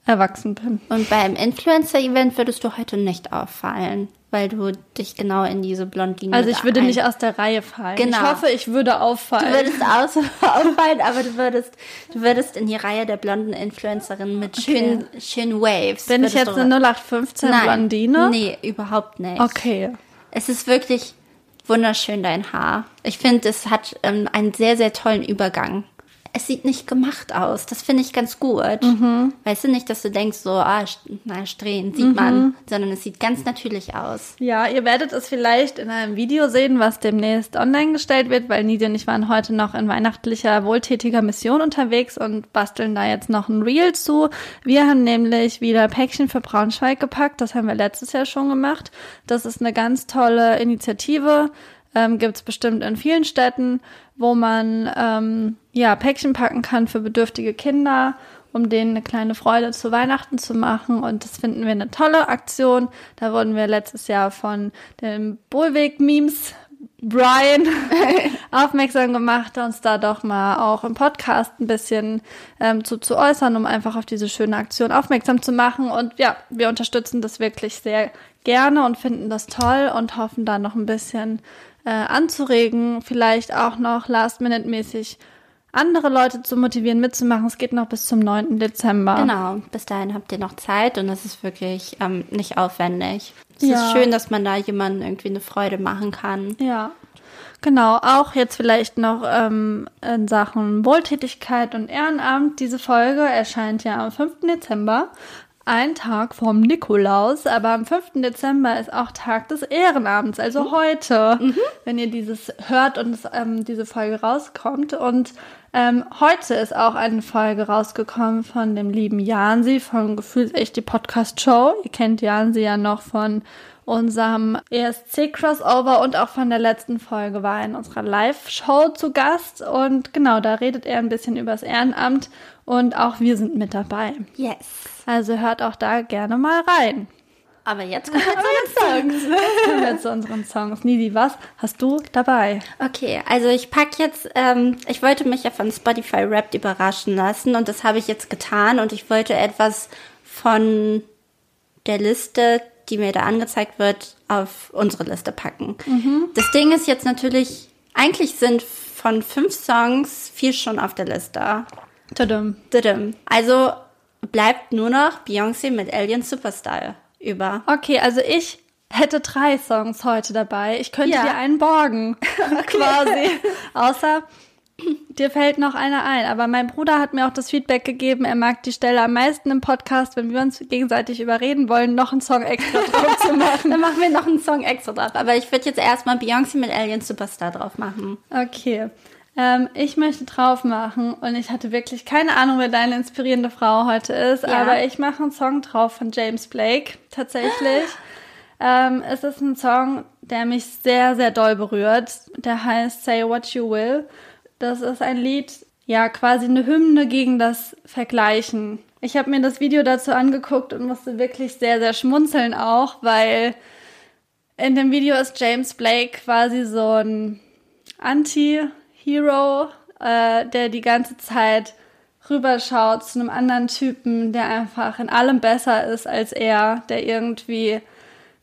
erwachsen bin. Und beim Influencer-Event würdest du heute nicht auffallen, weil du dich genau in diese Blondine Also ich würde nicht aus der Reihe fallen. Genau. Ich hoffe, ich würde auffallen. Du würdest aus auffallen, aber du würdest, du würdest in die Reihe der blonden Influencerinnen mit schönen, schönen Waves. Bin ich jetzt eine 0815 Nein, Blondine? Nee, überhaupt nicht. Okay. Es ist wirklich wunderschön, dein Haar. Ich finde, es hat ähm, einen sehr, sehr tollen Übergang. Es sieht nicht gemacht aus. Das finde ich ganz gut. Mhm. Weißt du nicht, dass du denkst, so, ah, na, Strähnen sieht man, sondern es sieht ganz natürlich aus. Ja, ihr werdet es vielleicht in einem Video sehen, was demnächst online gestellt wird, weil Nidia und ich waren heute noch in weihnachtlicher, wohltätiger Mission unterwegs und basteln da jetzt noch ein Reel zu. Wir haben nämlich wieder Päckchen für Braunschweig gepackt. Das haben wir letztes Jahr schon gemacht. Das ist eine ganz tolle Initiative ähm, gibt es bestimmt in vielen Städten, wo man ähm, ja Päckchen packen kann für bedürftige Kinder, um denen eine kleine Freude zu Weihnachten zu machen. Und das finden wir eine tolle Aktion. Da wurden wir letztes Jahr von den Bullweg-Memes Brian aufmerksam gemacht, uns da doch mal auch im Podcast ein bisschen ähm, zu, zu äußern, um einfach auf diese schöne Aktion aufmerksam zu machen. Und ja, wir unterstützen das wirklich sehr gerne und finden das toll und hoffen da noch ein bisschen äh, anzuregen, vielleicht auch noch last-minute-mäßig andere Leute zu motivieren, mitzumachen. Es geht noch bis zum 9. Dezember. Genau, bis dahin habt ihr noch Zeit und es ist wirklich ähm, nicht aufwendig. Es Ja. ist schön, dass man da jemandem irgendwie eine Freude machen kann. Ja. Genau, auch jetzt vielleicht noch ähm, in Sachen Wohltätigkeit und Ehrenamt. Diese Folge erscheint ja am 5. Dezember, ein Tag vom Nikolaus, aber am 5. Dezember ist auch Tag des Ehrenamts, also heute, wenn ihr dieses hört und ähm, diese Folge rauskommt. Und ähm, heute ist auch eine Folge rausgekommen von dem lieben Jansi von Gefühlsecht die Podcast-Show. Ihr kennt Jansi ja noch von unserem ESC-Crossover und auch von der letzten Folge war er in unserer Live-Show zu Gast. Und genau, da redet er ein bisschen über das Ehrenamt und auch wir sind mit dabei. Yes. Also hört auch da gerne mal rein. Aber jetzt kommen wir zu den Songs. Kommen wir zu unseren Songs. Nidi, was hast du dabei? Okay, also ich pack jetzt, ähm, ich wollte mich ja von Spotify Wrapped überraschen lassen und das habe ich jetzt getan und ich wollte etwas von der Liste, die mir da angezeigt wird, auf unsere Liste packen. Das Ding ist jetzt natürlich, eigentlich sind von fünf Songs vier schon auf der Liste. Tadam. Tudum. Also bleibt nur noch Beyoncé mit Alien Superstar über. Okay, also ich hätte drei Songs heute dabei. Ich könnte Ja. dir einen borgen, quasi. Außer dir fällt noch einer ein. Aber mein Bruder hat mir auch das Feedback gegeben, er mag die Stelle am meisten im Podcast, wenn wir uns gegenseitig überreden wollen, noch einen Song extra drauf zu machen. Dann machen wir noch einen Song extra drauf. Aber ich würde jetzt erstmal Beyoncé mit Alien Superstar drauf machen. Okay. Ähm, ich möchte drauf machen und ich hatte wirklich keine Ahnung, wer deine inspirierende Frau heute ist, Ja. aber ich mache einen Song drauf von James Blake, tatsächlich. ähm, es ist ein Song, der mich sehr, sehr doll berührt. Der heißt Say What You Will. Das ist ein Lied, ja, quasi eine Hymne gegen das Vergleichen. Ich habe mir das Video dazu angeguckt und musste wirklich sehr, sehr schmunzeln auch, weil in dem Video ist James Blake quasi so ein Anti-Hero, äh, der die ganze Zeit rüberschaut zu einem anderen Typen, der einfach in allem besser ist als er, der irgendwie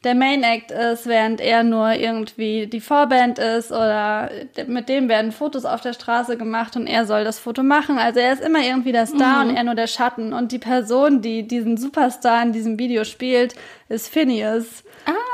der Main Act ist, während er nur irgendwie die Vorband ist oder mit dem werden Fotos auf der Straße gemacht und er soll das Foto machen. Also er ist immer irgendwie der Star und er nur der Schatten. Und die Person, die diesen Superstar in diesem Video spielt, ist Phineas.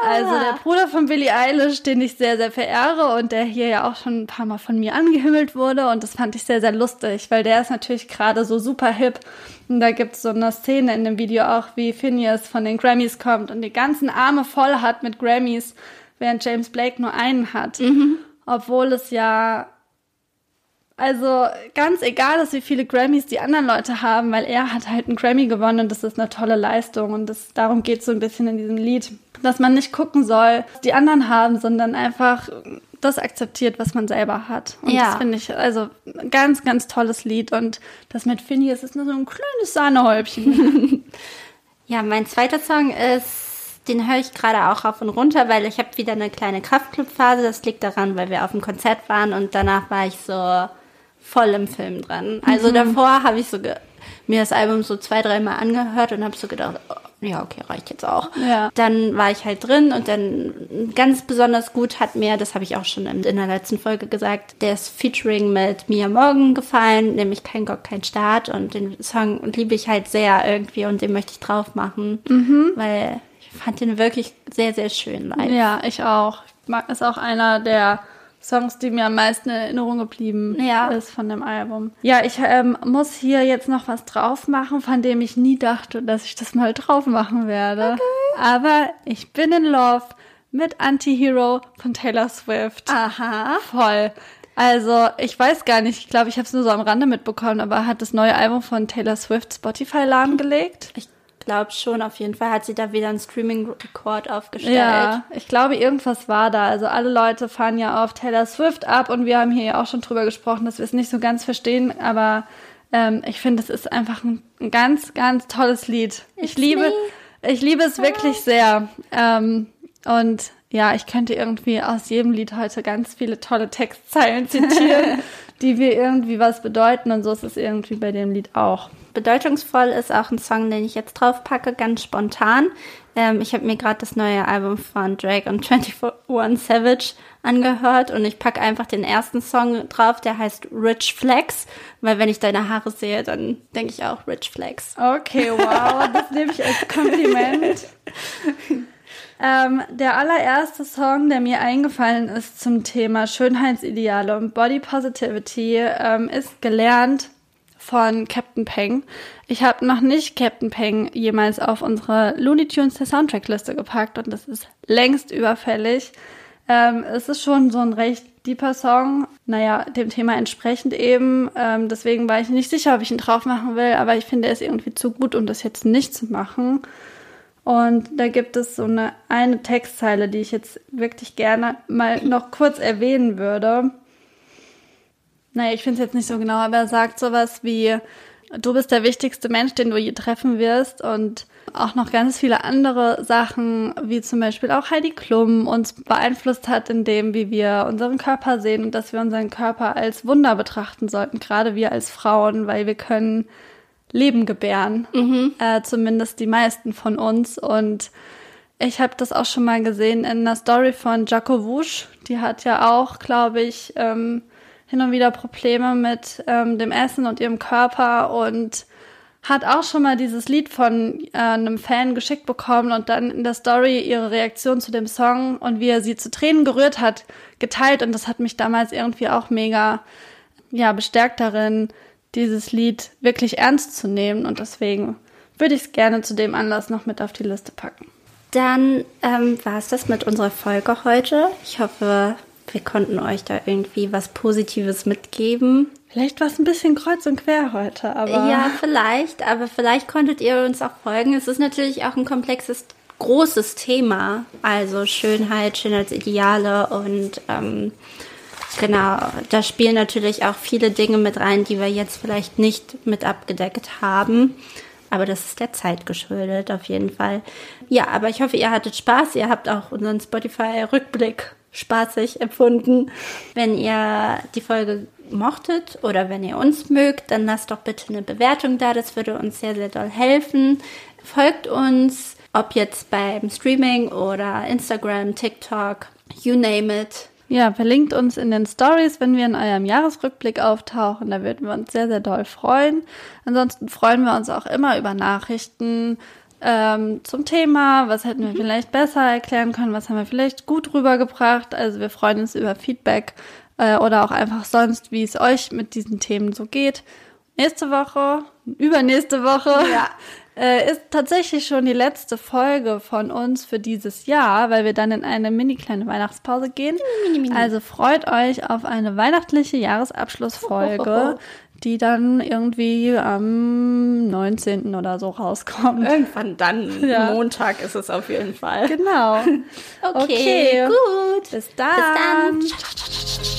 Also der Bruder von Billie Eilish, den ich sehr, sehr verehre und der hier ja auch schon ein paar Mal von mir angehimmelt wurde. Und das fand ich sehr, sehr lustig, weil der ist natürlich gerade so super hip. Und da gibt's so eine Szene in dem Video auch, wie Phineas von den Grammys kommt und die ganzen Arme voll hat mit Grammys, während James Blake nur einen hat. Obwohl es ja also ganz egal ist, wie viele Grammys die anderen Leute haben, weil er hat halt einen Grammy gewonnen und das ist eine tolle Leistung und das, darum geht so ein bisschen in diesem Lied, dass man nicht gucken soll, was die anderen haben, sondern einfach das akzeptiert, was man selber hat. Und Ja. das finde ich also ein ganz, ganz tolles Lied und das mit Phineas ist nur so ein kleines Sahnehäubchen. Ja, mein zweiter Song ist, den höre ich gerade auch rauf und runter, weil ich habe wieder eine kleine Kraftclub-Phase. Das liegt daran, weil wir auf dem Konzert waren und danach war ich so voll im Film dran. Also davor habe ich so mir das Album so zwei, dreimal angehört und habe so gedacht, oh, ja, okay, reicht jetzt auch. Ja. Dann war ich halt drin und dann ganz besonders gut hat mir, das habe ich auch schon in, der letzten Folge gesagt, das Featuring mit Mia Morgan gefallen, nämlich Kein Gott, kein Staat und den Song liebe ich halt sehr irgendwie und den möchte ich drauf machen, weil ich fand den wirklich sehr, sehr schön live. ja, ich auch. Ich mag, ist auch einer der Songs, die mir am meisten in Erinnerung geblieben Ja. ist von dem Album. Ja, ich ähm, muss hier jetzt noch was drauf machen, von dem ich nie dachte, dass ich das mal drauf machen werde. Aber ich bin in Love mit Anti-Hero von Taylor Swift. Aha. Voll. Also, ich weiß gar nicht, ich glaube, ich habe es nur so am Rande mitbekommen, aber hat das neue Album von Taylor Swift Spotify lahmgelegt? Ich glaube schon, auf jeden Fall hat sie da wieder einen Streaming-Rekord aufgestellt. Ja, ich glaube, irgendwas war da. Also alle Leute fahren ja auf Taylor Swift ab und wir haben hier ja auch schon drüber gesprochen, dass wir es nicht so ganz verstehen, aber ähm, ich finde, es ist einfach ein, ganz, ganz tolles Lied. Ich liebe, ich liebe es wirklich sehr. Ähm, und ja, ich könnte irgendwie aus jedem Lied heute ganz viele tolle Textzeilen zitieren, die wir irgendwie was bedeuten. Und so ist es irgendwie bei dem Lied auch. Bedeutungsvoll ist auch ein Song, den ich jetzt drauf packe, ganz spontan. Ähm, ich habe mir gerade das neue Album von Drake und 21 Savage angehört und ich packe einfach den ersten Song drauf, der heißt Rich Flex, weil wenn ich deine Haare sehe, dann denke ich auch Rich Flex. Okay, wow, das nehme ich als Kompliment. Ähm, der allererste Song, der mir eingefallen ist zum Thema Schönheitsideale und Body Positivity, ähm, ist gelernt von Captain Peng. Ich habe noch nicht Captain Peng jemals auf unsere Looney Tunes der Soundtrackliste gepackt und das ist längst überfällig. Ähm, es ist schon so ein recht deeper Song, naja, dem Thema entsprechend eben. Ähm, deswegen war ich nicht sicher, ob ich ihn drauf machen will, aber ich finde, er ist irgendwie zu gut, um das jetzt nicht zu machen. Und da gibt es so eine, eine Textzeile, die ich jetzt wirklich gerne mal noch kurz erwähnen würde. Naja, ich finde es jetzt nicht so genau, aber er sagt sowas wie, du bist der wichtigste Mensch, den du je treffen wirst und auch noch ganz viele andere Sachen, wie zum Beispiel auch Heidi Klum uns beeinflusst hat in dem, wie wir unseren Körper sehen und dass wir unseren Körper als Wunder betrachten sollten, gerade wir als Frauen, weil wir können Leben gebären. Mhm. Äh, zumindest die meisten von uns. Und ich habe das auch schon mal gesehen in einer Story von Jaco Wusch. Die hat ja auch, glaube ich, ähm, hin und wieder Probleme mit ähm, dem Essen und ihrem Körper und hat auch schon mal dieses Lied von äh, einem Fan geschickt bekommen und dann in der Story ihre Reaktion zu dem Song und wie er sie zu Tränen gerührt hat, geteilt. Und das hat mich damals irgendwie auch mega, ja, bestärkt darin, dieses Lied wirklich ernst zu nehmen und deswegen würde ich es gerne zu dem Anlass noch mit auf die Liste packen. Dann ähm, war es das mit unserer Folge heute. Ich hoffe, wir konnten euch da irgendwie was Positives mitgeben. Vielleicht war es ein bisschen kreuz und quer heute, aber. Ja, vielleicht, aber vielleicht konntet ihr uns auch folgen. Es ist natürlich auch ein komplexes, großes Thema. Also Schönheit, Schönheitsideale und ähm, Genau, da spielen natürlich auch viele Dinge mit rein, die wir jetzt vielleicht nicht mit abgedeckt haben. Aber das ist der Zeit geschuldet, auf jeden Fall. Ja, aber ich hoffe, ihr hattet Spaß. Ihr habt auch unseren Spotify-Rückblick spaßig empfunden. Wenn ihr die Folge mochtet oder wenn ihr uns mögt, dann lasst doch bitte eine Bewertung da. Das würde uns sehr, sehr doll helfen. Folgt uns, ob jetzt beim Streaming oder Instagram, TikTok, you name it. Ja, verlinkt uns in den Stories, wenn wir in eurem Jahresrückblick auftauchen. Da würden wir uns sehr, sehr doll freuen. Ansonsten freuen wir uns auch immer über Nachrichten ähm, zum Thema. Was hätten wir mhm. vielleicht besser erklären können? Was haben wir vielleicht gut rübergebracht? Also wir freuen uns über Feedback äh, oder auch einfach sonst, wie es euch mit diesen Themen so geht. Nächste Woche, übernächste Woche, ja. äh, ist tatsächlich schon die letzte Folge von uns für dieses Jahr, weil wir dann in eine mini kleine Weihnachtspause gehen. Mini, mini. Also freut euch auf eine weihnachtliche Jahresabschlussfolge, die dann irgendwie am 19. oder so rauskommt. Irgendwann dann. Ja. Montag ist es auf jeden Fall. Genau. okay, okay, gut. Bis dann. Bis dann.